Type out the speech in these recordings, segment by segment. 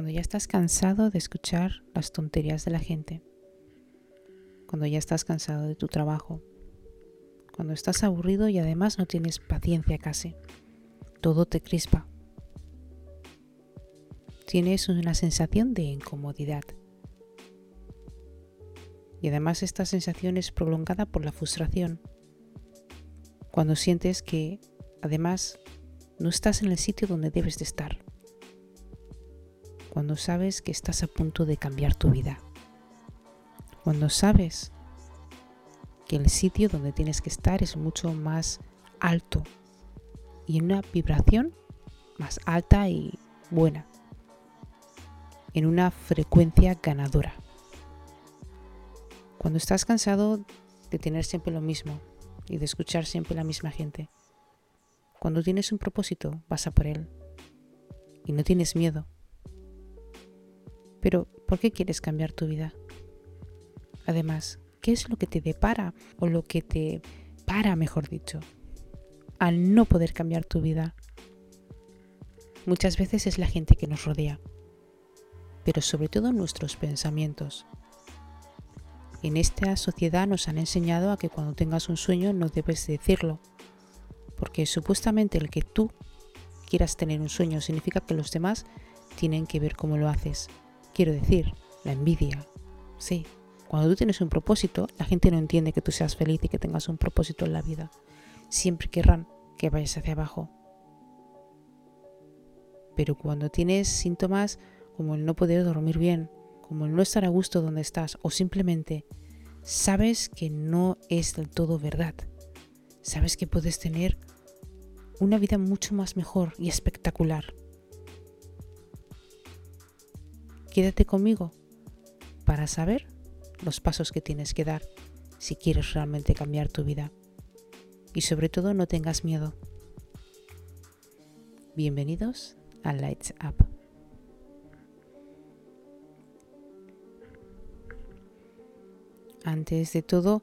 Cuando ya estás cansado de escuchar las tonterías de la gente. Cuando ya estás cansado de tu trabajo. Cuando estás aburrido y además no tienes paciencia casi. Todo te crispa. Tienes una sensación de incomodidad. Y además esta sensación es prolongada por la frustración. Cuando sientes que además no estás en el sitio donde debes de estar cuando sabes que estás a punto de cambiar tu vida, cuando sabes que el sitio donde tienes que estar es mucho más alto y en una vibración más alta y buena, en una frecuencia ganadora. Cuando estás cansado de tener siempre lo mismo y de escuchar siempre la misma gente. Cuando tienes un propósito, vas a por él y no tienes miedo pero, ¿por qué quieres cambiar tu vida? Además, ¿qué es lo que te depara o lo que te para, mejor dicho, al no poder cambiar tu vida? Muchas veces es la gente que nos rodea, pero sobre todo nuestros pensamientos. En esta sociedad nos han enseñado a que cuando tengas un sueño no debes decirlo, porque supuestamente el que tú quieras tener un sueño significa que los demás tienen que ver cómo lo haces. Quiero decir, la envidia. Sí, cuando tú tienes un propósito, la gente no entiende que tú seas feliz y que tengas un propósito en la vida. Siempre querrán que vayas hacia abajo. Pero cuando tienes síntomas como el no poder dormir bien, como el no estar a gusto donde estás o simplemente sabes que no es del todo verdad, sabes que puedes tener una vida mucho más mejor y espectacular Quédate conmigo para saber los pasos que tienes que dar si quieres realmente cambiar tu vida. Y sobre todo no tengas miedo. Bienvenidos a Lights Up. Antes de todo,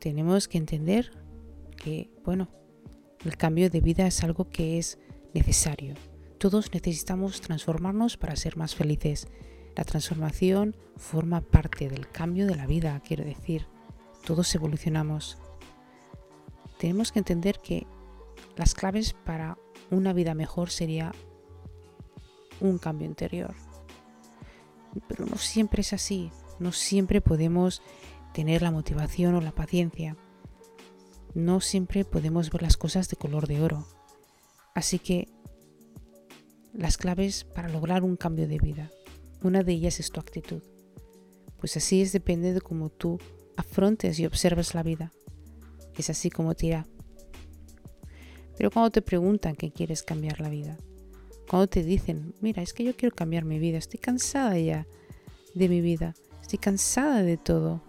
tenemos que entender que, bueno, el cambio de vida es algo que es necesario. Todos necesitamos transformarnos para ser más felices la transformación forma parte del cambio de la vida, quiero decir, todos evolucionamos. Tenemos que entender que las claves para una vida mejor sería un cambio interior. Pero no siempre es así, no siempre podemos tener la motivación o la paciencia. No siempre podemos ver las cosas de color de oro. Así que las claves para lograr un cambio de vida una de ellas es tu actitud. Pues así es depende de cómo tú afrontes y observes la vida. Es así como te irá. Pero cuando te preguntan que quieres cambiar la vida, cuando te dicen, mira, es que yo quiero cambiar mi vida, estoy cansada ya de mi vida, estoy cansada de todo.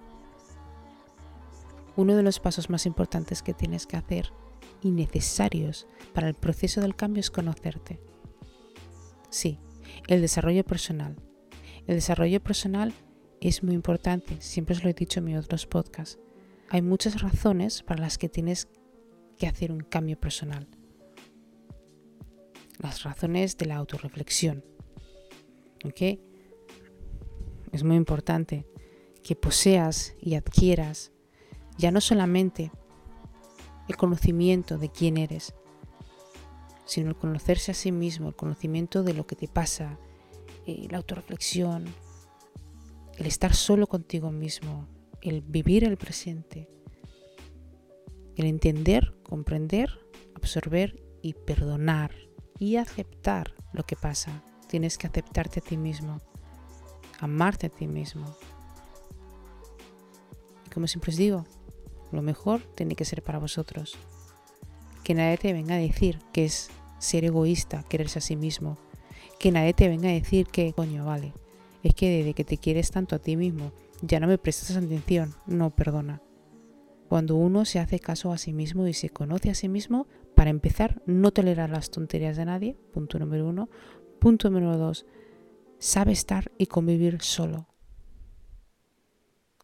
Uno de los pasos más importantes que tienes que hacer y necesarios para el proceso del cambio es conocerte. Sí, el desarrollo personal, el desarrollo personal es muy importante, siempre os lo he dicho en mis otros podcasts. Hay muchas razones para las que tienes que hacer un cambio personal. Las razones de la autorreflexión. ¿Ok? Es muy importante que poseas y adquieras ya no solamente el conocimiento de quién eres, sino el conocerse a sí mismo, el conocimiento de lo que te pasa, eh, la autorreflexión, el estar solo contigo mismo, el vivir el presente, el entender, comprender, absorber y perdonar y aceptar lo que pasa. Tienes que aceptarte a ti mismo, amarte a ti mismo. Y como siempre os digo, lo mejor tiene que ser para vosotros. Que nadie te venga a decir que es ser egoísta, quererse a sí mismo, que nadie te venga a decir que, coño, vale, es que desde que te quieres tanto a ti mismo, ya no me prestas atención, no, perdona. Cuando uno se hace caso a sí mismo y se conoce a sí mismo, para empezar, no tolerar las tonterías de nadie, punto número uno. Punto número dos, sabe estar y convivir solo.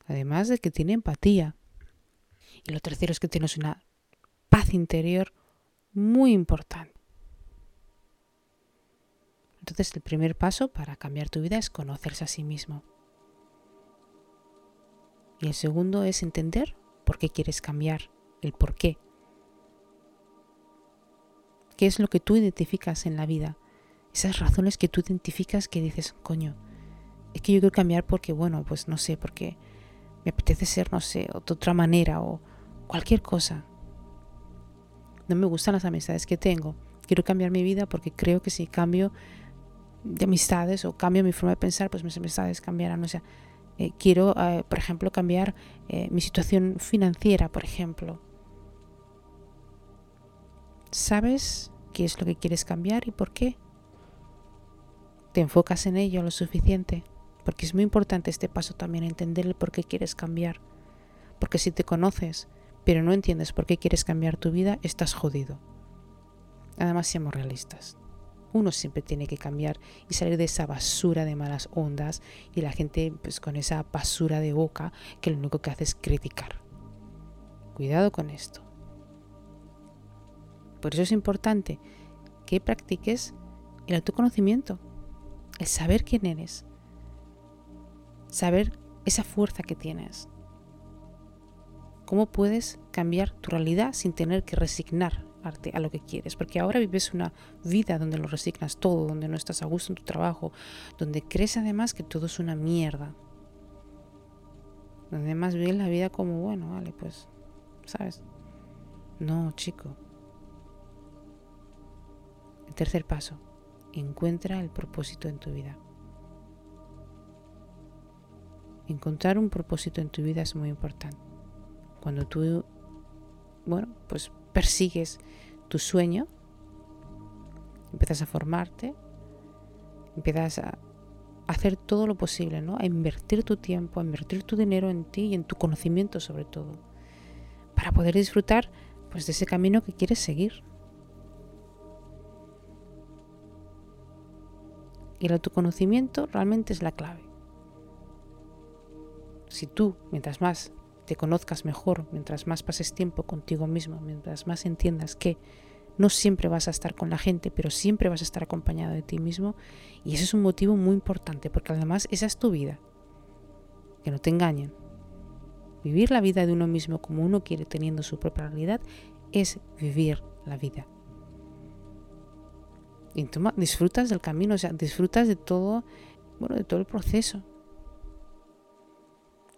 Además de que tiene empatía. Y lo tercero es que tienes una paz interior muy importante Entonces el primer paso para cambiar tu vida es conocerse a sí mismo. Y el segundo es entender por qué quieres cambiar, el por qué. ¿Qué es lo que tú identificas en la vida? Esas razones que tú identificas que dices, coño, es que yo quiero cambiar porque, bueno, pues no sé, porque me apetece ser, no sé, de otra manera o cualquier cosa. No me gustan las amistades que tengo. Quiero cambiar mi vida porque creo que si cambio de amistades o cambio mi forma de pensar, pues mis amistades cambiarán. O sea, eh, quiero, eh, por ejemplo, cambiar eh, mi situación financiera, por ejemplo. ¿Sabes qué es lo que quieres cambiar y por qué? ¿Te enfocas en ello lo suficiente? Porque es muy importante este paso también, entender el por qué quieres cambiar. Porque si te conoces, pero no entiendes por qué quieres cambiar tu vida, estás jodido. Además, seamos realistas. Uno siempre tiene que cambiar y salir de esa basura de malas ondas y la gente pues con esa basura de boca que lo único que hace es criticar. Cuidado con esto. Por eso es importante que practiques el autoconocimiento, el saber quién eres, saber esa fuerza que tienes. ¿Cómo puedes cambiar tu realidad sin tener que resignar a lo que quieres? Porque ahora vives una vida donde lo resignas todo, donde no estás a gusto en tu trabajo, donde crees además que todo es una mierda. Donde además vives la vida como, bueno, vale, pues, ¿sabes? No, chico. El tercer paso, encuentra el propósito en tu vida. Encontrar un propósito en tu vida es muy importante. Cuando tú, bueno, pues persigues tu sueño, empiezas a formarte, empiezas a hacer todo lo posible, ¿no? A invertir tu tiempo, a invertir tu dinero en ti y en tu conocimiento sobre todo, para poder disfrutar pues de ese camino que quieres seguir. Y el autoconocimiento realmente es la clave si tú, mientras más te conozcas mejor, mientras más pases tiempo contigo mismo, mientras más entiendas que no siempre vas a estar con la gente, pero siempre vas a estar acompañado de ti mismo, y ese es un motivo muy importante, porque además esa es tu vida. Que no te engañen. Vivir la vida de uno mismo como uno quiere, teniendo su propia realidad, es vivir la vida. Y disfrutas del camino, o sea, disfrutas de todo, bueno, de todo el proceso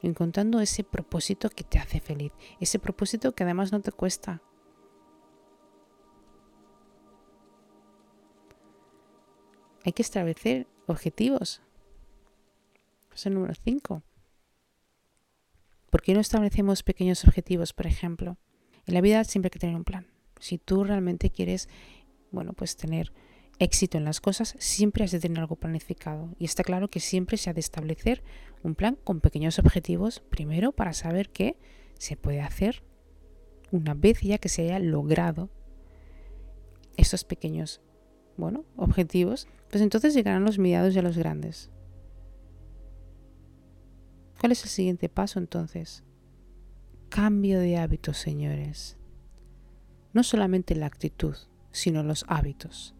encontrando ese propósito que te hace feliz, ese propósito que además no te cuesta. Hay que establecer objetivos. El número 5. ¿Por qué no establecemos pequeños objetivos, por ejemplo? En la vida siempre hay que tener un plan. Si tú realmente quieres, bueno, pues tener éxito en las cosas, siempre has de tener algo planificado. Y está claro que siempre se ha de establecer un plan con pequeños objetivos, primero para saber qué se puede hacer una vez ya que se haya logrado estos pequeños, bueno, objetivos, pues entonces llegarán los mediados y a los grandes. ¿Cuál es el siguiente paso entonces? Cambio de hábitos, señores. No solamente la actitud, sino los hábitos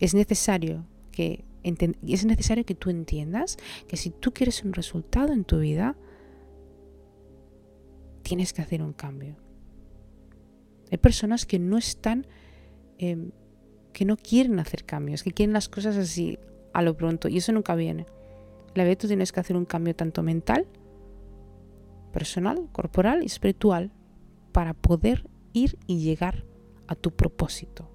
es necesario que es necesario que tú entiendas que si tú quieres un resultado en tu vida, tienes que hacer un cambio. Hay personas que no están, em, que no quieren hacer cambios, que quieren las cosas así a lo pronto y eso nunca viene. La verdad tú tienes que hacer un cambio tanto mental, personal, corporal y espiritual para poder ir y llegar a tu propósito.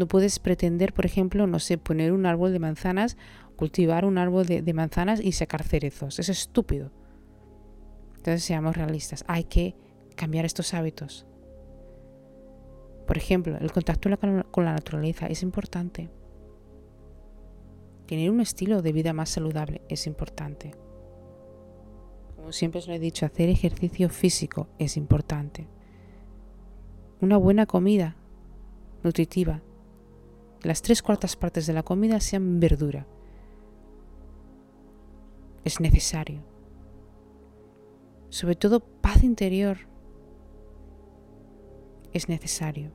No puedes pretender, por ejemplo, no sé, poner un árbol de manzanas, cultivar un árbol de, manzanas y sacar cerezos. Es estúpido. Entonces seamos realistas. Hay que cambiar estos hábitos. Por ejemplo, el contacto con la naturaleza es importante. Tener un estilo de vida más saludable es importante. Como siempre os lo he dicho, hacer ejercicio físico es importante. Una buena comida nutritiva las tres cuartas partes de la comida sean verdura. Es necesario. Sobre todo paz interior. Es necesario.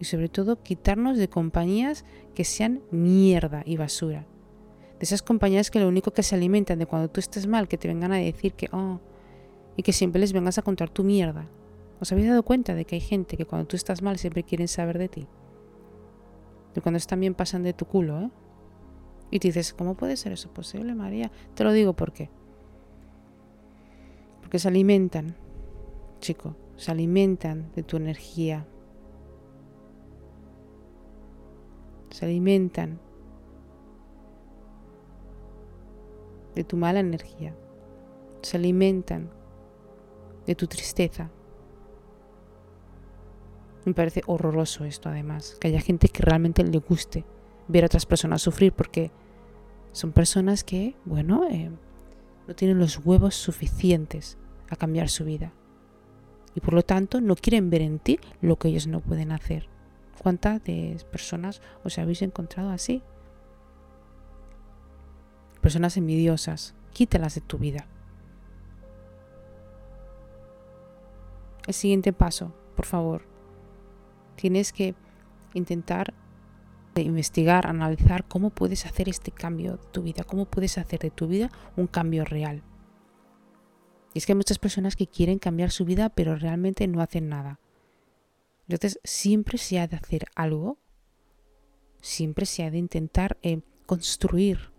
y sobre todo quitarnos de compañías que sean mierda y basura. De esas compañías que lo único que se alimentan de cuando tú estés mal, que te vengan a decir que, oh, y que siempre les vengas a contar tu mierda. ¿Os habéis dado cuenta de que hay gente que cuando tú estás mal siempre quieren saber de ti? De cuando están bien pasan de tu culo, ¿eh? Y te dices, ¿cómo puede ser eso posible, María? Te lo digo por qué. Porque se alimentan, chico, se alimentan de tu energía. Se alimentan de tu mala energía. Se alimentan de tu tristeza. Me parece horroroso esto además, que haya gente que realmente le guste ver a otras personas sufrir porque son personas que, bueno, eh, no tienen los huevos suficientes a cambiar su vida. Y por lo tanto no quieren ver en ti lo que ellos no pueden hacer. ¿Cuántas personas os habéis encontrado así? Personas envidiosas, quítalas de tu vida. El siguiente paso, por favor. Tienes que intentar investigar, analizar cómo puedes hacer este cambio de tu vida, cómo puedes hacer de tu vida un cambio real. Y es que hay muchas personas que quieren cambiar su vida, pero realmente no hacen nada. Entonces, siempre se ha de hacer algo, siempre se ha de intentar eh, construir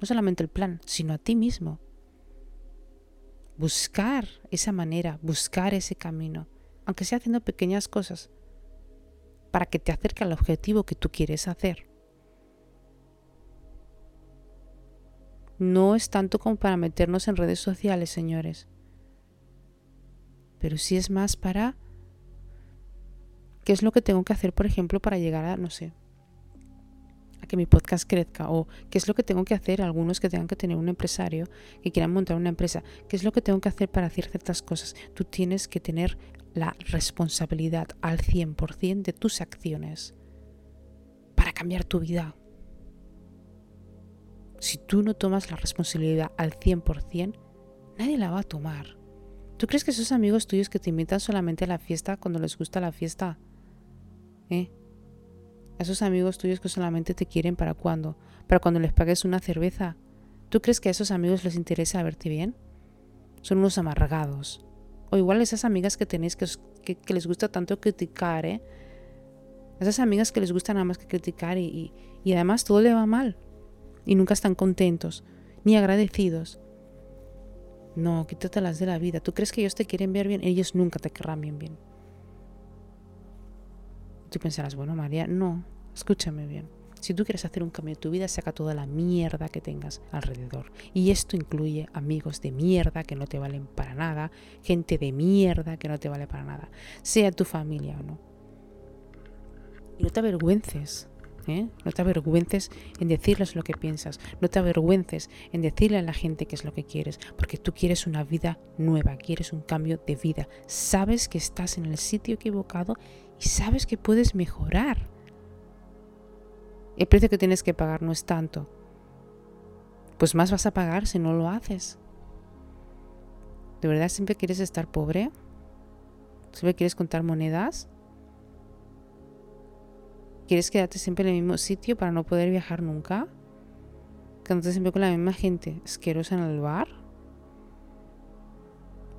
no solamente el plan, sino a ti mismo. Buscar esa manera, buscar ese camino, aunque sea haciendo pequeñas cosas, para que te acerque al objetivo que tú quieres hacer. No es tanto como para meternos en redes sociales, señores, pero sí es más para qué es lo que tengo que hacer, por ejemplo, para llegar a, no sé, a que mi podcast crezca o qué es lo que tengo que hacer, algunos que tengan que tener un empresario, que quieran montar una empresa, qué es lo que tengo que hacer para hacer ciertas cosas. Tú tienes que tener la responsabilidad al 100% de tus acciones para cambiar tu vida. Si tú no tomas la responsabilidad al 100%, nadie la va a tomar. ¿Tú crees que esos amigos tuyos que te invitan solamente a la fiesta cuando les gusta la fiesta? ¿Eh? Esos amigos tuyos que solamente te quieren para cuando, para cuando les pagues una cerveza. ¿Tú crees que a esos amigos les interesa verte bien? Son unos amargados. O igual esas amigas que tenéis que, que, les gusta tanto criticar, ¿eh? Esas amigas que les gusta nada más que criticar y, y, además todo le va mal. Y nunca están contentos, ni agradecidos. No, quítatelas de la vida. ¿Tú crees que ellos te quieren ver bien? Ellos nunca te querrán bien bien. Tú pensarás, bueno, María, no, escúchame bien. Si tú quieres hacer un cambio en tu vida, saca toda la mierda que tengas alrededor. Y esto incluye amigos de mierda que no te valen para nada, gente de mierda que no te vale para nada, sea tu familia o no. Y no te avergüences, ¿eh? no te avergüences en decirles lo que piensas, no te avergüences en decirle a la gente qué es lo que quieres, porque tú quieres una vida nueva, quieres un cambio de vida, sabes que estás en el sitio equivocado y sabes que puedes mejorar el precio que tienes que pagar no es tanto. Pues más vas a pagar si no lo haces. ¿De verdad siempre quieres estar pobre? ¿Siempre quieres contar monedas? ¿Quieres quedarte siempre en el mismo sitio para no poder viajar nunca? ¿Quedarte siempre con la misma gente asquerosa en el bar?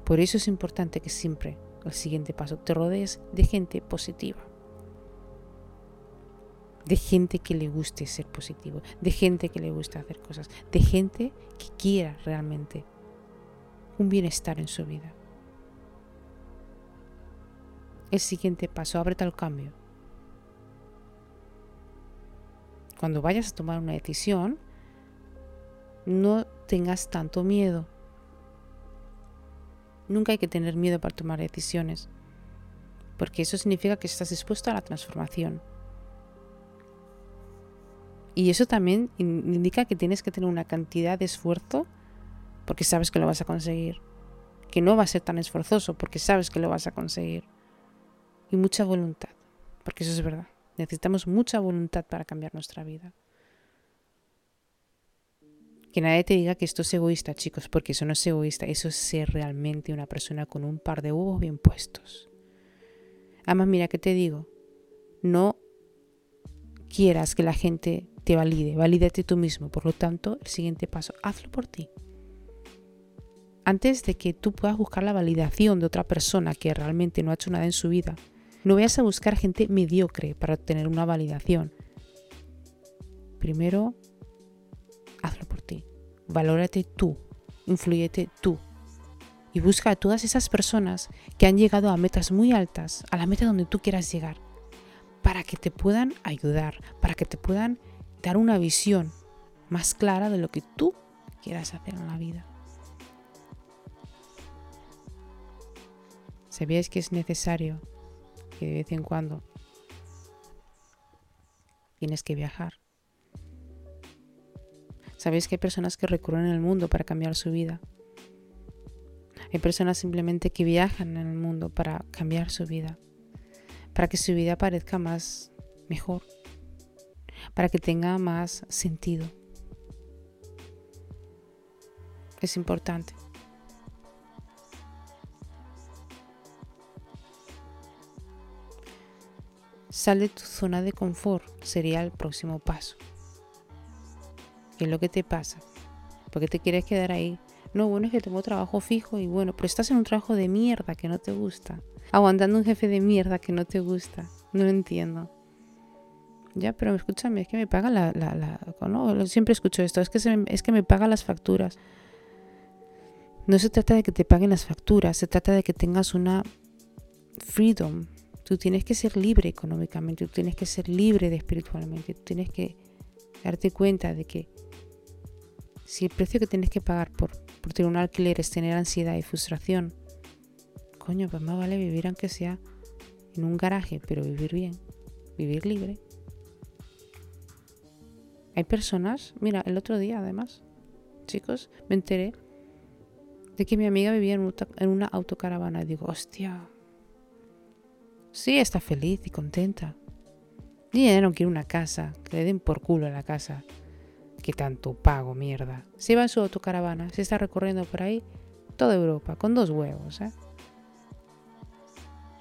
Por eso es importante que siempre, el siguiente paso, te rodees de gente positiva de gente que le guste ser positivo, de gente que le guste hacer cosas, de gente que quiera realmente un bienestar en su vida. El siguiente paso, ábrete al cambio. Cuando vayas a tomar una decisión, no tengas tanto miedo. Nunca hay que tener miedo para tomar decisiones, porque eso significa que estás dispuesto a la transformación. Y eso también indica que tienes que tener una cantidad de esfuerzo porque sabes que lo vas a conseguir. Que no va a ser tan esforzoso porque sabes que lo vas a conseguir. Y mucha voluntad, porque eso es verdad. Necesitamos mucha voluntad para cambiar nuestra vida. Que nadie te diga que esto es egoísta, chicos, porque eso no es egoísta, eso es ser realmente una persona con un par de huevos bien puestos. Además, mira, ¿qué te digo? No quieras que la gente te valide, valídate tú mismo. Por lo tanto, el siguiente paso, hazlo por ti. Antes de que tú puedas buscar la validación de otra persona que realmente no ha hecho nada en su vida, no vayas a buscar gente mediocre para obtener una validación. Primero, hazlo por ti. Valórate tú, influyete tú. Y busca a todas esas personas que han llegado a metas muy altas, a la meta donde tú quieras llegar, para que te puedan ayudar, para que te puedan dar una visión más clara de lo que tú quieras hacer en la vida. ¿Sabíais que es necesario que de vez en cuando tienes que viajar? ¿Sabéis que hay personas que recurren el mundo para cambiar su vida? Hay personas simplemente que viajan en el mundo para cambiar su vida, para que su vida parezca más mejor, para que tenga más sentido. Es importante. Sal de tu zona de confort sería el próximo paso. ¿Qué es lo que te pasa? ¿Por qué te quieres quedar ahí? No, bueno, es que tengo trabajo fijo y bueno, pero estás en un trabajo de mierda que no te gusta. Aguantando un jefe de mierda que no te gusta. No lo entiendo. Ya, pero escúchame, es que me paga la... la, no, siempre escucho esto, es que, es que me paga las facturas. No se trata de que te paguen las facturas, se trata de que tengas una freedom. Tú tienes que ser libre económicamente, tú tienes que ser libre espiritualmente, tú tienes que darte cuenta de que si el precio que tienes que pagar por, por tener un alquiler es tener ansiedad y frustración, coño, pues más vale vivir aunque sea en un garaje, pero vivir bien, vivir libre. Hay personas, mira, el otro día además, chicos, me enteré de que mi amiga vivía en una autocaravana. Digo, hostia, sí, está feliz y contenta. Y no quiere una casa, que le den por culo a la casa. Que tanto pago, mierda. Se va en su autocaravana, se está recorriendo por ahí toda Europa, con dos huevos, ¿eh?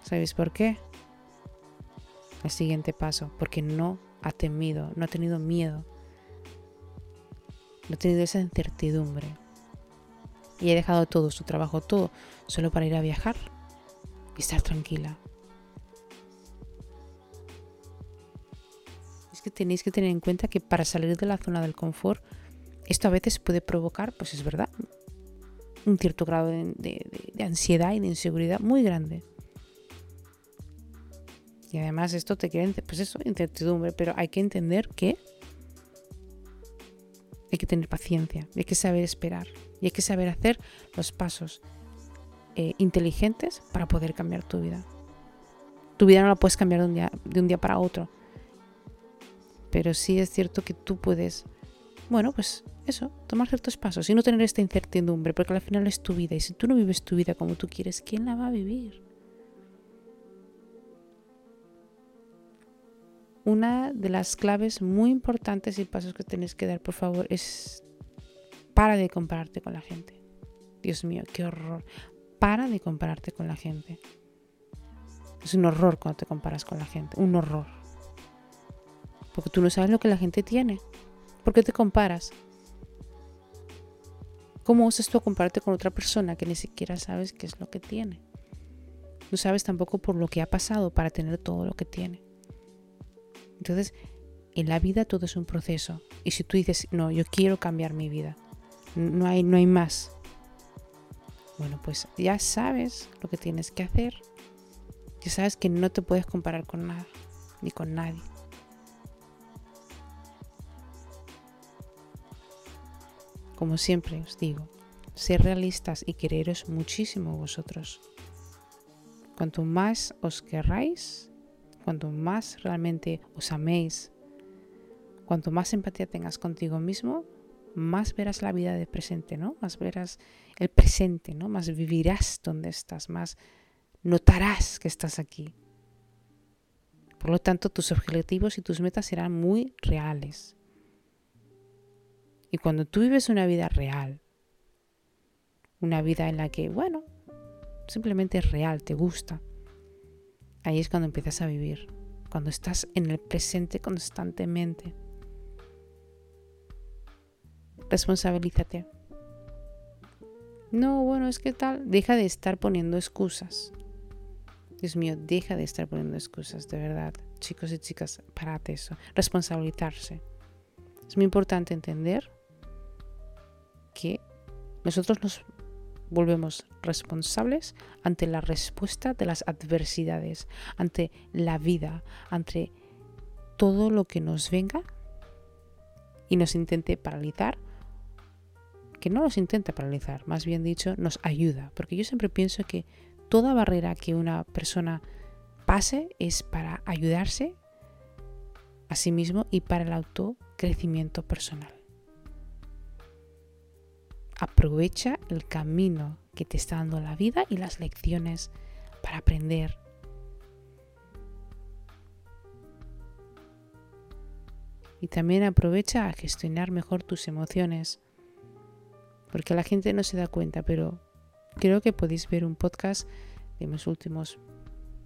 ¿Sabéis por qué? El siguiente paso, porque no ha temido, no ha tenido miedo no he tenido esa incertidumbre. Y he dejado todo, su trabajo, todo, solo para ir a viajar y estar tranquila. Es que tenéis que tener en cuenta que para salir de la zona del confort, esto a veces puede provocar, pues es verdad, un cierto grado de, ansiedad y de inseguridad muy grande. Y además esto te crea, pues eso, incertidumbre, pero hay que entender que hay que tener paciencia, hay que saber esperar y hay que saber hacer los pasos eh, inteligentes para poder cambiar tu vida. Tu vida no la puedes cambiar de un, día, de un día para otro. Pero sí es cierto que tú puedes, bueno, pues eso, tomar ciertos pasos y no tener esta incertidumbre, porque al final es tu vida. Y si tú no vives tu vida como tú quieres, ¿quién la va a vivir? Una de las claves muy importantes y pasos que tenéis que dar, por favor, es para de compararte con la gente. Dios mío, qué horror. Para de compararte con la gente. Es un horror cuando te comparas con la gente, un horror. Porque tú no sabes lo que la gente tiene. ¿Por qué te comparas? ¿Cómo usas tú a compararte con otra persona que ni siquiera sabes qué es lo que tiene? No sabes tampoco por lo que ha pasado para tener todo lo que tiene. Entonces, en la vida todo es un proceso. Y si tú dices, no, yo quiero cambiar mi vida, no hay, no hay más. Bueno, pues ya sabes lo que tienes que hacer. Ya sabes que no te puedes comparar con nada, ni con nadie. Como siempre os digo, ser realistas y quereros muchísimo vosotros. Cuanto más os querráis, cuanto más realmente os améis, cuanto más empatía tengas contigo mismo, más verás la vida de presente, ¿no? Más verás el presente, ¿no? Más vivirás donde estás, más notarás que estás aquí. Por lo tanto, tus objetivos y tus metas serán muy reales. Y cuando tú vives una vida real, una vida en la que, bueno, simplemente es real, te gusta, ahí es cuando empiezas a vivir, cuando estás en el presente constantemente. Responsabilízate. No, bueno, es que tal, deja de estar poniendo excusas. Dios mío, deja de estar poniendo excusas, de verdad. Chicos y chicas, parad eso. Responsabilizarse. Es muy importante entender que nosotros nos volvemos responsables ante la respuesta de las adversidades, ante la vida, ante todo lo que nos venga y nos intente paralizar, que no nos intente paralizar, más bien dicho, nos ayuda, porque yo siempre pienso que toda barrera que una persona pase es para ayudarse a sí mismo y para el autocrecimiento personal. Aprovecha el camino que te está dando la vida y las lecciones para aprender. Y también aprovecha a gestionar mejor tus emociones. Porque la gente no se da cuenta, pero creo que podéis ver un podcast de mis últimos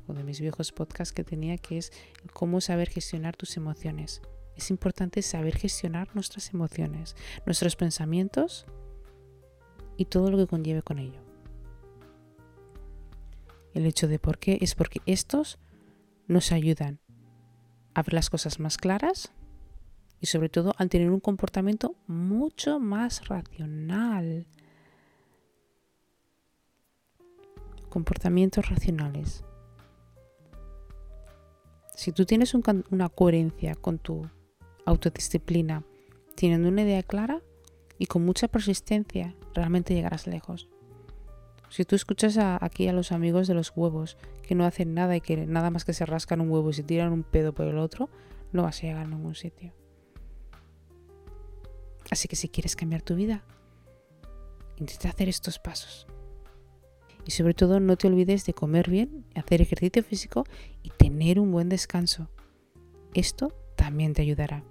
o de mis viejos podcasts que tenía que es cómo saber gestionar tus emociones. Es importante saber gestionar nuestras emociones, nuestros pensamientos y todo lo que conlleve con ello. El hecho de por qué es porque estos nos ayudan a ver las cosas más claras y sobre todo al tener un comportamiento mucho más racional. Comportamientos racionales. Si tú tienes una coherencia con tu autodisciplina, teniendo una idea clara y con mucha persistencia, realmente llegarás lejos. Si tú escuchas aquí a los amigos de los huevos que no hacen nada y que nada más que se rascan un huevo y se tiran un pedo por el otro, no vas a llegar a ningún sitio. Así que si quieres cambiar tu vida, intenta hacer estos pasos. Y sobre todo no te olvides de comer bien, hacer ejercicio físico y tener un buen descanso. Esto también te ayudará.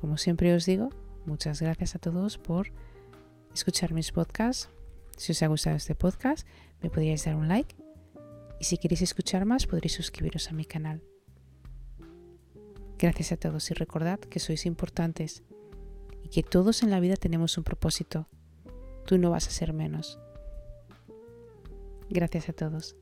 Como siempre os digo, muchas gracias a todos por escuchar mis podcasts. Si os ha gustado este podcast, me podríais dar un like. Y si queréis escuchar más, podréis suscribiros a mi canal. Gracias a todos y recordad que sois importantes y que todos en la vida tenemos un propósito. Tú no vas a ser menos. Gracias a todos.